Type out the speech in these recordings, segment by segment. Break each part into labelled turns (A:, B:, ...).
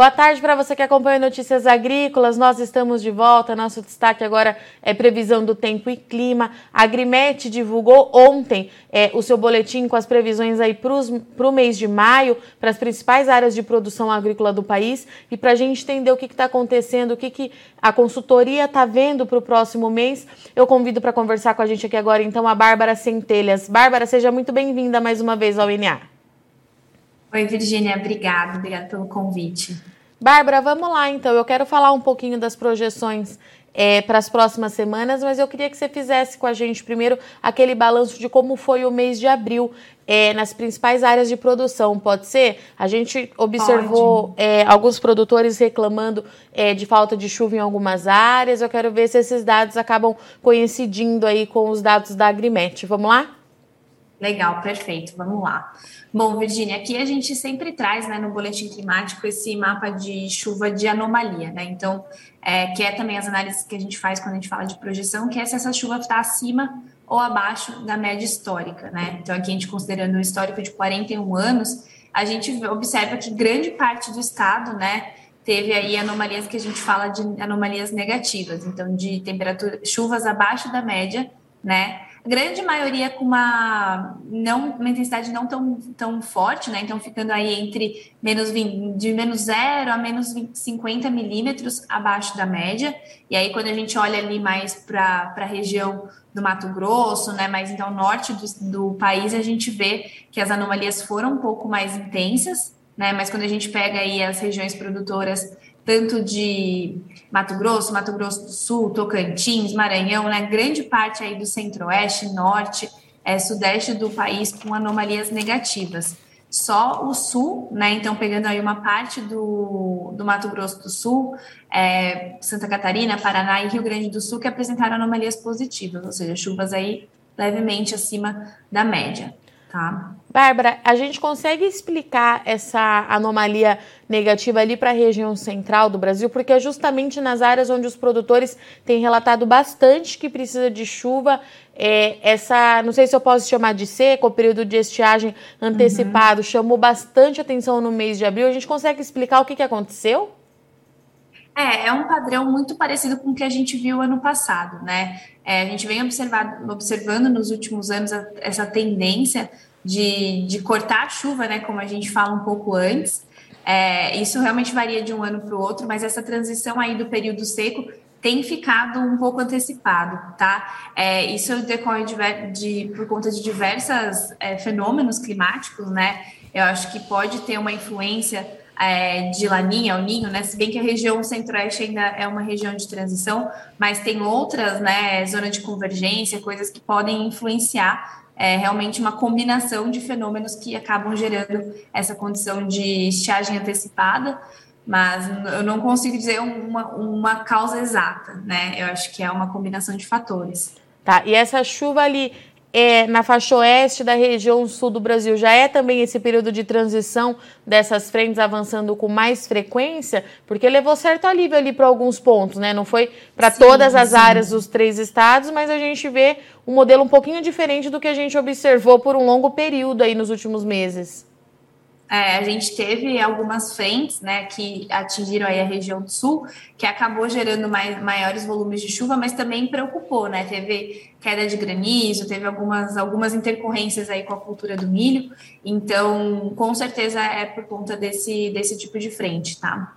A: Boa tarde para você que acompanha Notícias Agrícolas. Nós estamos de volta. Nosso destaque agora é previsão do tempo e clima. A Agrimet divulgou ontem é, o seu boletim com as previsões aí para o mês de maio, para as principais áreas de produção agrícola do país. E para a gente entender o que está acontecendo, o que, que a consultoria está vendo para o próximo mês, eu convido para conversar com a gente aqui agora, então, a Bárbara Centelhas. Bárbara, seja muito bem-vinda mais uma vez ao INA.
B: Oi, Virgínia, obrigada, obrigada pelo convite.
A: Bárbara, vamos lá então. Eu quero falar um pouquinho das projeções é, para as próximas semanas, mas eu queria que você fizesse com a gente primeiro aquele balanço de como foi o mês de abril é, nas principais áreas de produção. Pode ser? A gente observou é, alguns produtores reclamando é, de falta de chuva em algumas áreas. Eu quero ver se esses dados acabam coincidindo aí com os dados da Agrimet. Vamos lá?
B: Legal, perfeito. Vamos lá. Bom, Virginia, aqui a gente sempre traz, né, no boletim climático esse mapa de chuva de anomalia, né? Então, é, que é também as análises que a gente faz quando a gente fala de projeção, que é se essa chuva está acima ou abaixo da média histórica, né? Então, aqui a gente considerando o histórico de 41 anos, a gente observa que grande parte do estado, né, teve aí anomalias que a gente fala de anomalias negativas, então de temperatura, chuvas abaixo da média, né? Grande maioria com uma, não, uma intensidade não tão, tão forte, né? Então, ficando aí entre menos 20, de menos 0 a menos 20, 50 milímetros abaixo da média. E aí, quando a gente olha ali mais para a região do Mato Grosso, né? Mas então, norte do, do país, a gente vê que as anomalias foram um pouco mais intensas, né? Mas quando a gente pega aí as regiões produtoras tanto de Mato Grosso, Mato Grosso do Sul, Tocantins, Maranhão, né, grande parte aí do centro-oeste, norte, é, sudeste do país com anomalias negativas. Só o sul, né, então pegando aí uma parte do, do Mato Grosso do Sul, é, Santa Catarina, Paraná e Rio Grande do Sul que apresentaram anomalias positivas, ou seja, chuvas aí levemente acima da média, tá?
A: Bárbara, a gente consegue explicar essa anomalia negativa ali para a região central do Brasil, porque é justamente nas áreas onde os produtores têm relatado bastante que precisa de chuva. É, essa, não sei se eu posso chamar de seca, o período de estiagem antecipado uhum. chamou bastante atenção no mês de abril. A gente consegue explicar o que, que aconteceu?
B: É, é um padrão muito parecido com o que a gente viu ano passado, né? É, a gente vem observando nos últimos anos a, essa tendência de, de cortar a chuva, né, como a gente fala um pouco antes. É, isso realmente varia de um ano para o outro, mas essa transição aí do período seco tem ficado um pouco antecipado, tá? É, isso decorre de, de, por conta de diversos é, fenômenos climáticos, né? Eu acho que pode ter uma influência é, de Laninha, o Ninho, né? Se bem que a região centro-oeste ainda é uma região de transição, mas tem outras, né? Zona de convergência, coisas que podem influenciar é realmente uma combinação de fenômenos que acabam gerando essa condição de estiagem antecipada, mas eu não consigo dizer uma, uma causa exata, né? Eu acho que é uma combinação de fatores.
A: Tá, e essa chuva ali é, na faixa oeste da região sul do Brasil já é também esse período de transição dessas frentes avançando com mais frequência, porque levou certo alívio ali para alguns pontos, né? Não foi para todas as sim. áreas dos três estados, mas a gente vê um modelo um pouquinho diferente do que a gente observou por um longo período aí nos últimos meses.
B: É, a gente teve algumas frentes né, que atingiram aí a região do sul, que acabou gerando mais, maiores volumes de chuva, mas também preocupou, né? Teve queda de granizo, teve algumas, algumas intercorrências aí com a cultura do milho. Então, com certeza é por conta desse, desse tipo de frente, tá?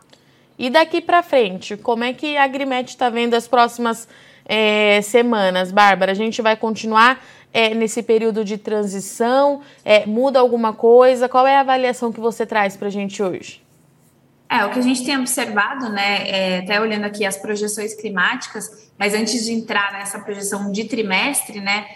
A: E daqui para frente, como é que a Agrimet está vendo as próximas é, semanas, Bárbara? A gente vai continuar é, nesse período de transição? É, muda alguma coisa? Qual é a avaliação que você traz para a gente hoje?
B: É, o que a gente tem observado, né, é, até olhando aqui as projeções climáticas, mas antes de entrar nessa projeção de trimestre, né,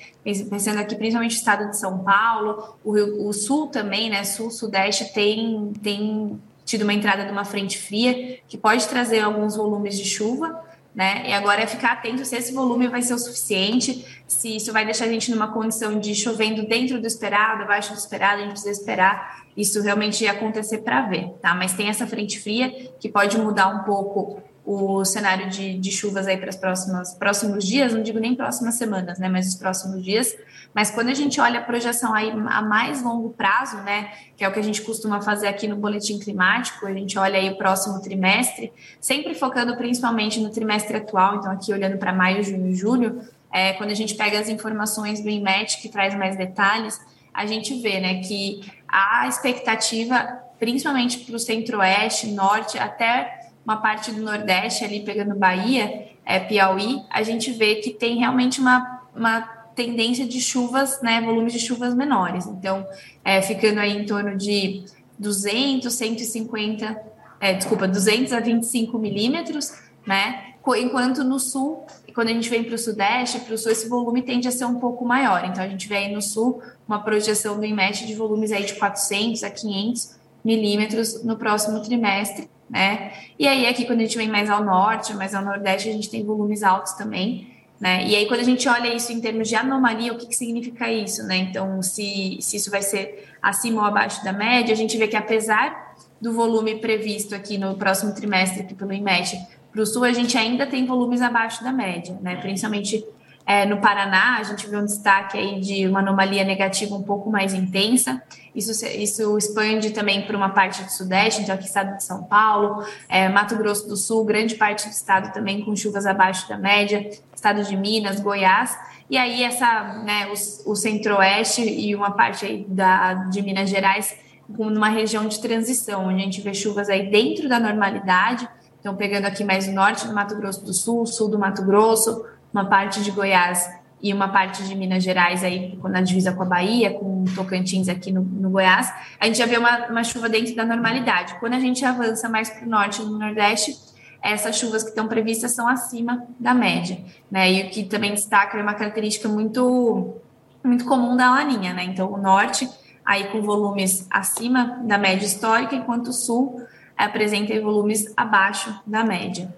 B: pensando aqui principalmente o estado de São Paulo, o, Rio, o sul também, né, sul, sudeste tem, tem tido uma entrada de uma frente fria que pode trazer alguns volumes de chuva, né? E agora é ficar atento se esse volume vai ser o suficiente, se isso vai deixar a gente numa condição de chovendo dentro do esperado, abaixo do esperado, a gente precisa esperar isso realmente acontecer para ver, tá? Mas tem essa frente fria que pode mudar um pouco o cenário de, de chuvas aí para os próximos, dias, não digo nem próximas semanas, né, mas os próximos dias. Mas quando a gente olha a projeção aí a mais longo prazo, né, que é o que a gente costuma fazer aqui no boletim climático, a gente olha aí o próximo trimestre, sempre focando principalmente no trimestre atual, então aqui olhando para maio, junho e julho, é, quando a gente pega as informações do IMET, que traz mais detalhes, a gente vê né, que a expectativa, principalmente para o centro-oeste, norte, até uma parte do Nordeste, ali pegando Bahia, é, Piauí, a gente vê que tem realmente uma, uma tendência de chuvas, né, volumes de chuvas menores. Então, é, ficando aí em torno de 200, 150, é, desculpa, 200 a 25 milímetros, né? Enquanto no sul, quando a gente vem para o sudeste, para o sul, esse volume tende a ser um pouco maior. Então, a gente vê aí no sul uma projeção do IMET de volumes aí de 400 a 500 milímetros no próximo trimestre, né? E aí aqui quando a gente vem mais ao norte, mais ao nordeste, a gente tem volumes altos também, né? E aí quando a gente olha isso em termos de anomalia, o que, que significa isso, né? Então, se, se isso vai ser acima ou abaixo da média, a gente vê que apesar do volume previsto aqui no próximo trimestre aqui pelo IMET para o sul, a gente ainda tem volumes abaixo da média, né? Principalmente é, no Paraná, a gente vê um destaque aí de uma anomalia negativa um pouco mais intensa. Isso, isso expande também para uma parte do Sudeste, então aqui estado de São Paulo, é, Mato Grosso do Sul, grande parte do estado também com chuvas abaixo da média, estado de Minas, Goiás. E aí essa, né, o, o Centro-Oeste e uma parte aí da, de Minas Gerais numa região de transição, onde a gente vê chuvas aí dentro da normalidade. Então, pegando aqui mais o norte do Mato Grosso do Sul, sul do Mato Grosso, uma parte de Goiás e uma parte de Minas Gerais aí na divisa com a Bahia, com Tocantins aqui no, no Goiás, a gente já vê uma, uma, chuva dentro da normalidade. Quando a gente avança mais para o norte e no nordeste, essas chuvas que estão previstas são acima da média, né? E o que também destaca é uma característica muito muito comum da laninha, né? Então o norte aí com volumes acima da média histórica, enquanto o sul apresenta volumes abaixo da média.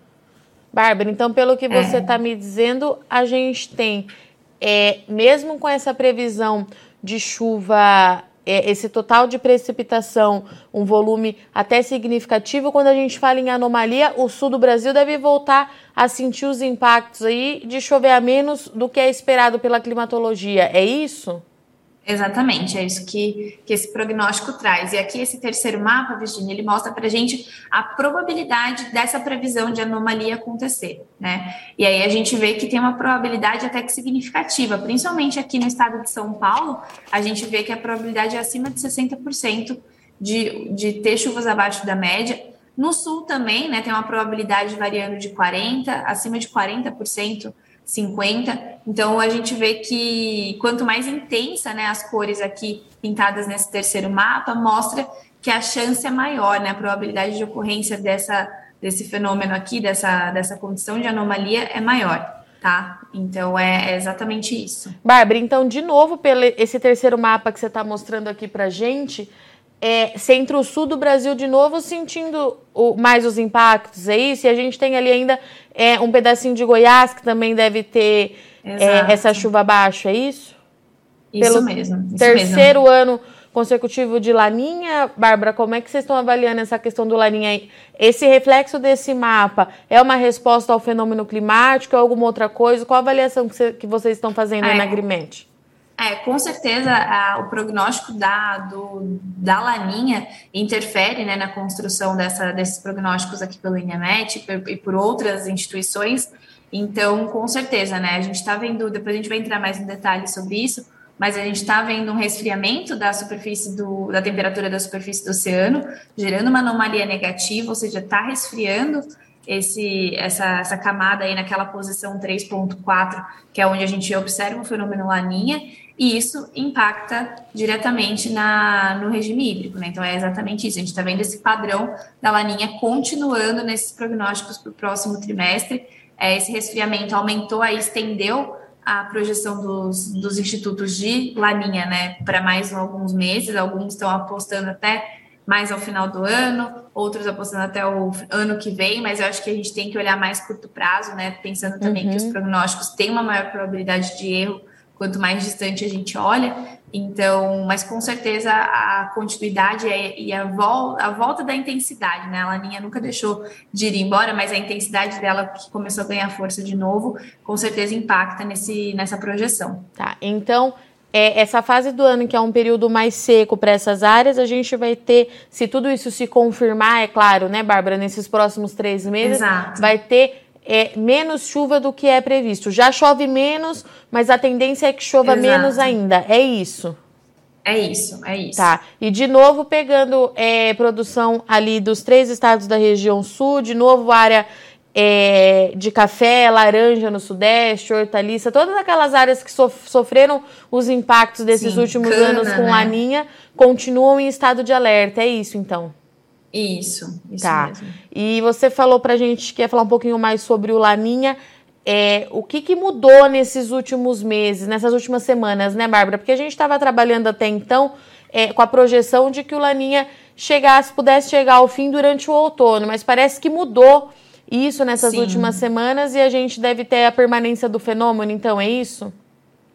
A: Bárbara, então, pelo que você está é. me dizendo, a gente tem, é, mesmo com essa previsão de chuva, é, esse total de precipitação, um volume até significativo, quando a gente fala em anomalia, o sul do Brasil deve voltar a sentir os impactos aí de chover a menos do que é esperado pela climatologia. É isso?
B: Exatamente, é isso que, que esse prognóstico traz. E aqui esse terceiro mapa, Virginia, ele mostra para a gente a probabilidade dessa previsão de anomalia acontecer, né? E aí a gente vê que tem uma probabilidade até que significativa, principalmente aqui no estado de São Paulo, a gente vê que a probabilidade é acima de 60% de, de ter chuvas abaixo da média. No sul também, né, tem uma probabilidade variando de 40%, acima de 40%, 50%. Então a gente vê que quanto mais intensa, né, as cores aqui pintadas nesse terceiro mapa, mostra que a chance é maior, né, a probabilidade de ocorrência dessa, desse fenômeno aqui, dessa, dessa condição de anomalia é maior. Tá? Então é, é exatamente isso.
A: Bárbara, então, de novo, pelo esse terceiro mapa que você está mostrando aqui para gente, é, centro-sul do Brasil de novo sentindo o, mais os impactos, é isso? E a gente tem ali ainda é, um pedacinho de Goiás que também deve ter é, essa chuva abaixo, é isso?
B: Isso Pelo mesmo. Isso
A: terceiro
B: mesmo.
A: ano consecutivo de Laninha, Bárbara, como é que vocês estão avaliando essa questão do Laninha? Esse reflexo desse mapa é uma resposta ao fenômeno climático, é alguma outra coisa? Qual a avaliação que, você, que vocês estão fazendo é. na Agrimente?
B: É, com certeza a, o prognóstico da, do, da laninha interfere né, na construção dessa, desses prognósticos aqui pelo INEMET e por, outras instituições. Então, com certeza, né? A gente está vendo, depois a gente vai entrar mais em detalhes sobre isso, mas a gente está vendo um resfriamento da superfície do, da temperatura da superfície do oceano, gerando uma anomalia negativa, ou seja, está resfriando esse, essa, essa camada aí naquela posição 3.4, que é onde a gente observa o fenômeno laninha, e isso impacta diretamente na, no regime hídrico, né? Então é exatamente isso. A gente está vendo esse padrão da laninha continuando nesses prognósticos para o próximo trimestre. É, esse resfriamento aumentou aí, estendeu a projeção dos, dos institutos de laninha, né, para mais alguns meses. Alguns estão apostando até mais ao final do ano, outros apostando até o ano que vem, mas eu acho que a gente tem que olhar mais curto prazo, né? Pensando também uhum. que os uhum. prognósticos têm uma maior probabilidade de erro quanto mais distante a gente olha, Então, mas com certeza a continuidade e a, volta, a volta da intensidade, né? A Laninha nunca deixou de ir embora, mas a intensidade dela que começou a ganhar força de novo, com certeza impacta nesse, nessa projeção.
A: Tá, então é, essa fase do ano, que é um período mais seco para essas áreas, a gente vai ter, se tudo isso se confirmar, é claro, né, Bárbara, nesses próximos três meses,
B: Exato.
A: vai ter é, menos chuva do que é previsto. Já chove menos, mas a tendência é que chova Exato. menos ainda. É isso.
B: É isso, é isso.
A: Tá. E de novo, pegando é, produção ali dos três estados da região sul, de novo área é, de café, laranja no sudeste, hortaliça, todas aquelas áreas que sofreram os impactos desses Sim, últimos cana, anos com né? laninha, continuam em estado de alerta. É isso, então.
B: Isso, isso
A: tá.
B: mesmo.
A: E você falou pra gente que ia falar um pouquinho mais sobre o Laninha. É, o que, que mudou nesses últimos meses, nessas últimas semanas, né, Bárbara? Porque a gente estava trabalhando até então é, com a projeção de que o Laninha chegasse, pudesse chegar ao fim durante o outono, mas parece que mudou isso nessas Sim. últimas semanas e a gente deve ter a permanência do fenômeno, então é isso?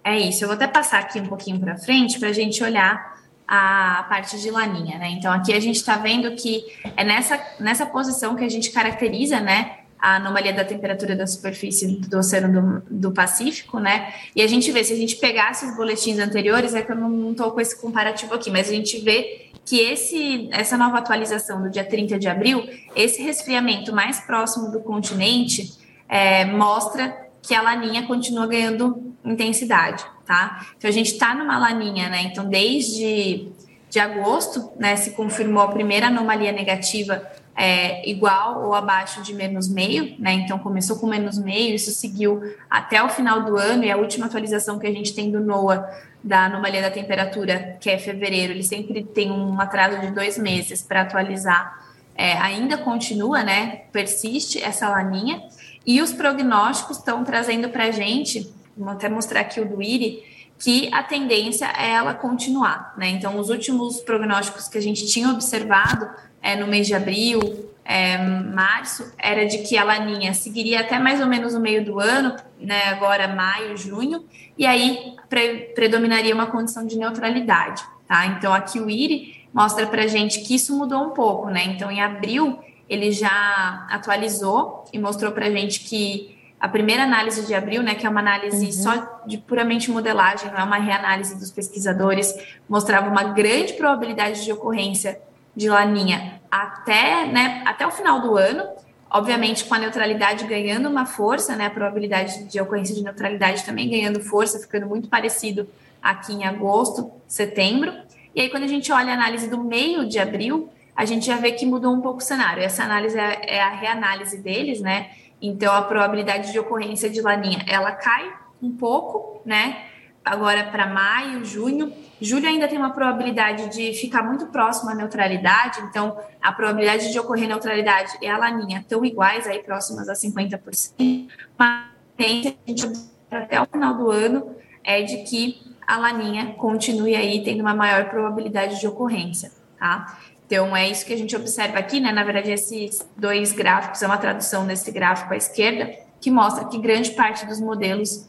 B: É isso. Eu vou até passar aqui um pouquinho para frente para a gente olhar a parte de laninha, né? Então aqui a gente está vendo que é nessa, nessa posição que a gente caracteriza, né? A anomalia da temperatura da superfície do Oceano do, do Pacífico, né? E a gente vê, se a gente pegasse os boletins anteriores, é que eu não estou com esse comparativo aqui, mas a gente vê que esse, essa nova atualização do dia 30 de abril, esse resfriamento mais próximo do continente, é, mostra que a laninha continua ganhando intensidade tá? Então a gente está numa laninha, né? Então desde de agosto, né, se confirmou a primeira anomalia negativa é, igual ou abaixo de menos meio, né? Então começou com menos meio, isso seguiu até o final do ano e a última atualização que a gente tem do NOAA da anomalia da temperatura, que é fevereiro, ele sempre tem um atraso de dois meses para atualizar. É, ainda continua, né? Persiste essa laninha e os prognósticos estão trazendo para a gente vou até mostrar aqui o do IRI, que a tendência é ela continuar, né? Então, os últimos prognósticos que a gente tinha observado é, no mês de abril, é, março, era de que a laninha seguiria até mais ou menos o meio do ano, né? Agora maio, junho, e aí pre predominaria uma condição de neutralidade, tá? Então, aqui o IRI mostra para gente que isso mudou um pouco, né? Então, em abril ele já atualizou e mostrou para gente que a primeira análise de abril, né, que é uma análise uhum. só de puramente modelagem, não é uma reanálise dos pesquisadores, mostrava uma grande probabilidade de ocorrência de laninha até, né, até o final do ano, obviamente com a neutralidade ganhando uma força, né, a probabilidade de ocorrência de neutralidade também ganhando força, ficando muito parecido aqui em agosto, setembro. E aí quando a gente olha a análise do meio de abril, a gente já vê que mudou um pouco o cenário. Essa análise é, é a reanálise deles, né? Então, a probabilidade de ocorrência de laninha, ela cai um pouco, né? Agora para maio, junho. Julho ainda tem uma probabilidade de ficar muito próximo à neutralidade, então a probabilidade de ocorrer neutralidade e a laninha estão iguais, aí próximas a 50%, mas a gente observa até o final do ano é de que a laninha continue aí tendo uma maior probabilidade de ocorrência, tá? Então, é isso que a gente observa aqui, né? Na verdade, esses dois gráficos é uma tradução desse gráfico à esquerda, que mostra que grande parte dos modelos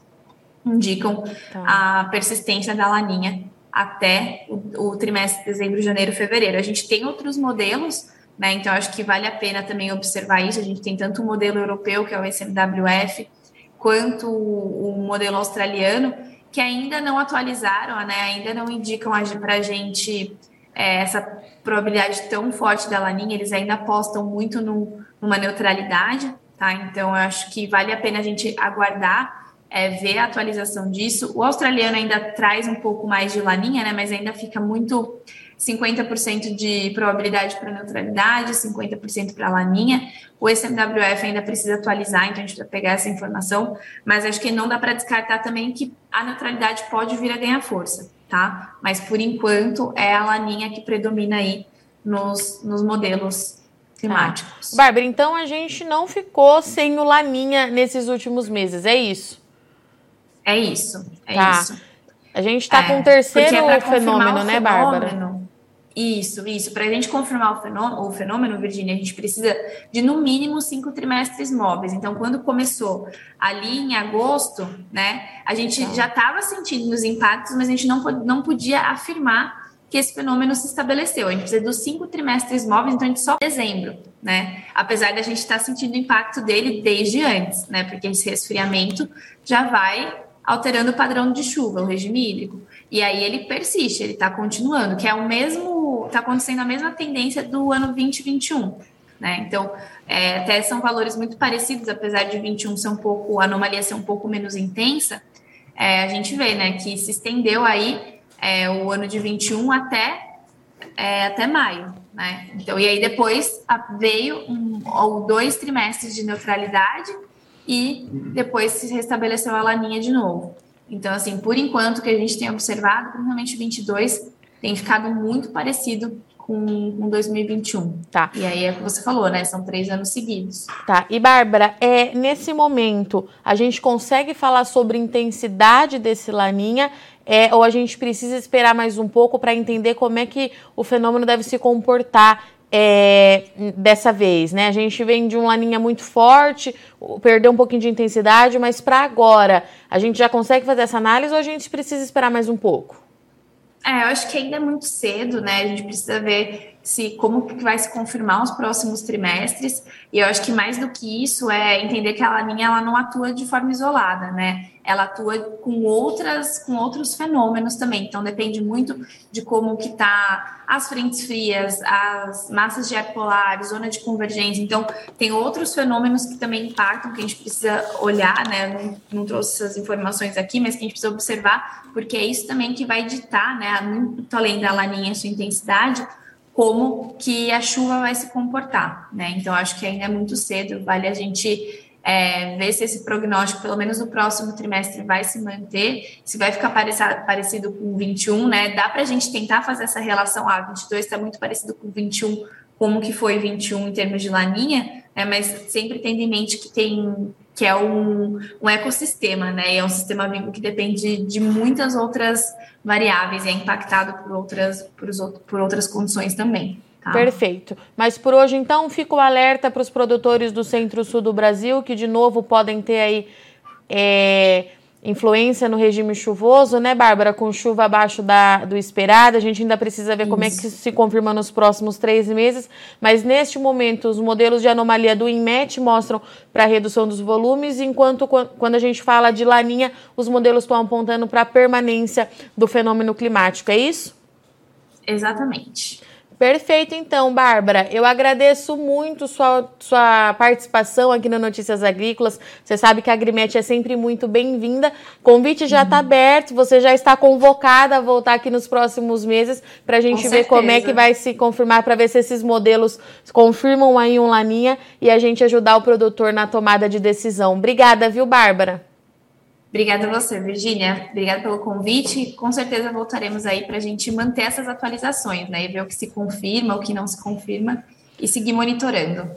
B: indicam tá. a persistência da laninha até o, o trimestre de dezembro, janeiro, fevereiro. A gente tem outros modelos, né? Então, acho que vale a pena também observar isso. A gente tem tanto o modelo europeu, que é o SMWF, quanto o, o modelo australiano, que ainda não atualizaram, né? Ainda não indicam para a gente é, essa probabilidade tão forte da laninha, eles ainda apostam muito no, numa neutralidade, tá? Então, eu acho que vale a pena a gente aguardar, é, ver a atualização disso. O australiano ainda traz um pouco mais de laninha, né? Mas ainda fica muito 50% de probabilidade para neutralidade, 50% para laninha. O SMWF ainda precisa atualizar, então a gente vai pegar essa informação, mas acho que não dá para descartar também que a neutralidade pode vir a ganhar força tá? Mas por enquanto é a laninha que predomina aí nos, nos modelos climáticos.
A: Tá. Bárbara, então a gente não ficou sem o laninha nesses últimos meses, é isso?
B: É isso, é tá. isso.
A: A gente está é, com o terceiro é fenômeno, né, Bárbara?
B: Isso, isso. Para a gente confirmar o fenômeno, o fenômeno, Virginia, a gente precisa de no mínimo cinco trimestres móveis. Então, quando começou ali em agosto, né, a gente já estava sentindo os impactos, mas a gente não, não podia afirmar que esse fenômeno se estabeleceu. A gente precisa dos cinco trimestres móveis, então a gente só dezembro, né? Apesar da gente estar tá sentindo o impacto dele desde antes, né? Porque esse resfriamento já vai alterando o padrão de chuva, o regime hídrico. E aí ele persiste, ele está continuando, que é o mesmo, está acontecendo a mesma tendência do ano 2021. Né? Então, é, até são valores muito parecidos, apesar de 21 ser um pouco, a anomalia ser um pouco menos intensa, é, a gente vê né, que se estendeu aí é, o ano de 21 até, é, até maio. Né? Então, e aí depois veio um, ou dois trimestres de neutralidade e depois se restabeleceu a laninha de novo. Então, assim, por enquanto que a gente tem observado, principalmente 22 tem ficado muito parecido com, com 2021. Tá. E aí é o que você falou, né? São três anos seguidos.
A: Tá. E Bárbara, é, nesse momento, a gente consegue falar sobre intensidade desse laninha? É, ou a gente precisa esperar mais um pouco para entender como é que o fenômeno deve se comportar é, dessa vez, né? A gente vem de uma laninha muito forte, perdeu um pouquinho de intensidade, mas para agora, a gente já consegue fazer essa análise ou a gente precisa esperar mais um pouco?
B: É, eu acho que ainda é muito cedo, né? A gente precisa ver se como que vai se confirmar os próximos trimestres. E eu acho que mais do que isso é entender que a laninha ela não atua de forma isolada, né? Ela atua com outras com outros fenômenos também. Então depende muito de como que tá as frentes frias, as massas de ar polar, zona de convergência. Então tem outros fenômenos que também impactam que a gente precisa olhar, né? Não, não trouxe essas informações aqui, mas que a gente precisa observar, porque é isso também que vai ditar, né? Muito além da laninha sua intensidade como que a chuva vai se comportar, né? Então acho que ainda é muito cedo, vale a gente é, ver se esse prognóstico, pelo menos no próximo trimestre, vai se manter, se vai ficar parecido com 21, né? Dá para a gente tentar fazer essa relação, ah, 22 está muito parecido com 21, como que foi 21 em termos de laninha, né? Mas sempre tendo em mente que tem que é um, um ecossistema, né? E é um sistema vivo que depende de muitas outras variáveis e é impactado por outras, por, por outras condições também.
A: Tá? Perfeito. Mas por hoje, então, fico alerta para os produtores do centro-sul do Brasil, que de novo podem ter aí. É, influência no regime chuvoso, né, Bárbara? Com chuva abaixo da, do esperado. A gente ainda precisa ver isso. como é que isso se confirma nos próximos três meses. Mas neste momento, os modelos de anomalia do INMET mostram para a redução dos volumes, enquanto quando a gente fala de laninha, os modelos estão apontando para a permanência do fenômeno climático. É isso?
B: Exatamente.
A: Perfeito, então, Bárbara. Eu agradeço muito sua, sua participação aqui no Notícias Agrícolas. Você sabe que a Agrimet é sempre muito bem-vinda. Convite já está uhum. aberto, você já está convocada a voltar aqui nos próximos meses para a gente Com ver certeza. como é que vai se confirmar, para ver se esses modelos confirmam aí um laninha e a gente ajudar o produtor na tomada de decisão. Obrigada, viu, Bárbara?
B: Obrigada a você, Virgínia. Obrigada pelo convite. Com certeza voltaremos aí para a gente manter essas atualizações, né? E ver o que se confirma, o que não se confirma e seguir monitorando.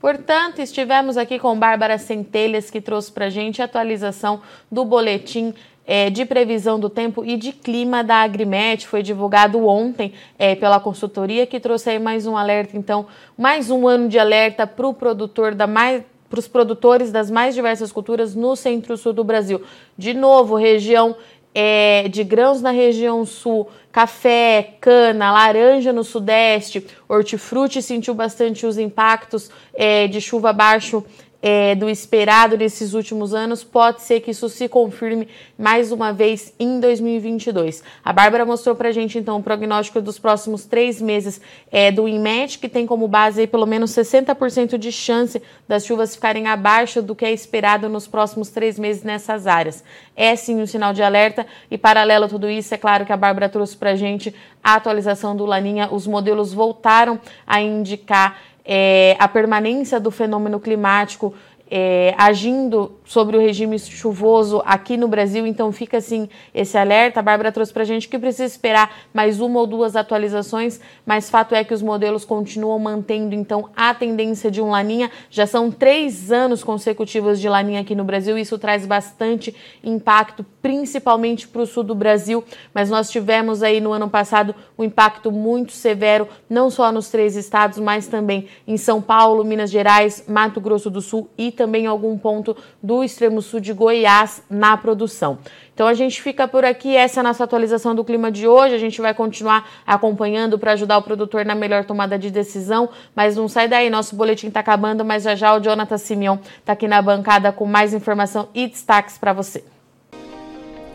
A: Portanto, estivemos aqui com Bárbara Centelhas, que trouxe para a gente a atualização do boletim é, de previsão do tempo e de clima da Agrimet. Foi divulgado ontem é, pela consultoria, que trouxe aí mais um alerta. Então, mais um ano de alerta para o produtor da mais para os produtores das mais diversas culturas no centro-sul do Brasil. De novo, região é, de grãos na região sul, café, cana, laranja no sudeste, hortifruti sentiu bastante os impactos é, de chuva abaixo é, do esperado nesses últimos anos, pode ser que isso se confirme mais uma vez em 2022. A Bárbara mostrou para a gente, então, o prognóstico dos próximos três meses é, do INMET, que tem como base aí, pelo menos 60% de chance das chuvas ficarem abaixo do que é esperado nos próximos três meses nessas áreas. É sim um sinal de alerta e, paralelo a tudo isso, é claro que a Bárbara trouxe para a gente a atualização do Laninha, os modelos voltaram a indicar é, a permanência do fenômeno climático é, agindo sobre o regime chuvoso aqui no Brasil, então fica assim esse alerta. A Bárbara trouxe para a gente que precisa esperar mais uma ou duas atualizações, mas fato é que os modelos continuam mantendo então a tendência de um laninha. Já são três anos consecutivos de laninha aqui no Brasil, isso traz bastante impacto, principalmente para o sul do Brasil, mas nós tivemos aí no ano passado um impacto muito severo, não só nos três estados, mas também em São Paulo, Minas Gerais, Mato Grosso do Sul e também algum ponto do extremo sul de Goiás na produção. Então a gente fica por aqui, essa é a nossa atualização do clima de hoje. A gente vai continuar acompanhando para ajudar o produtor na melhor tomada de decisão, mas não sai daí, nosso boletim está acabando, mas já já o Jonathan Simeon está aqui na bancada com mais informação e destaques para você.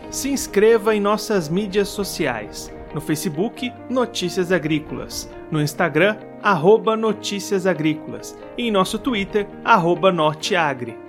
C: Se inscreva em nossas mídias sociais. No Facebook, Notícias Agrícolas. No Instagram, arroba Notícias Agrícolas. E em nosso Twitter, arroba Norteagri.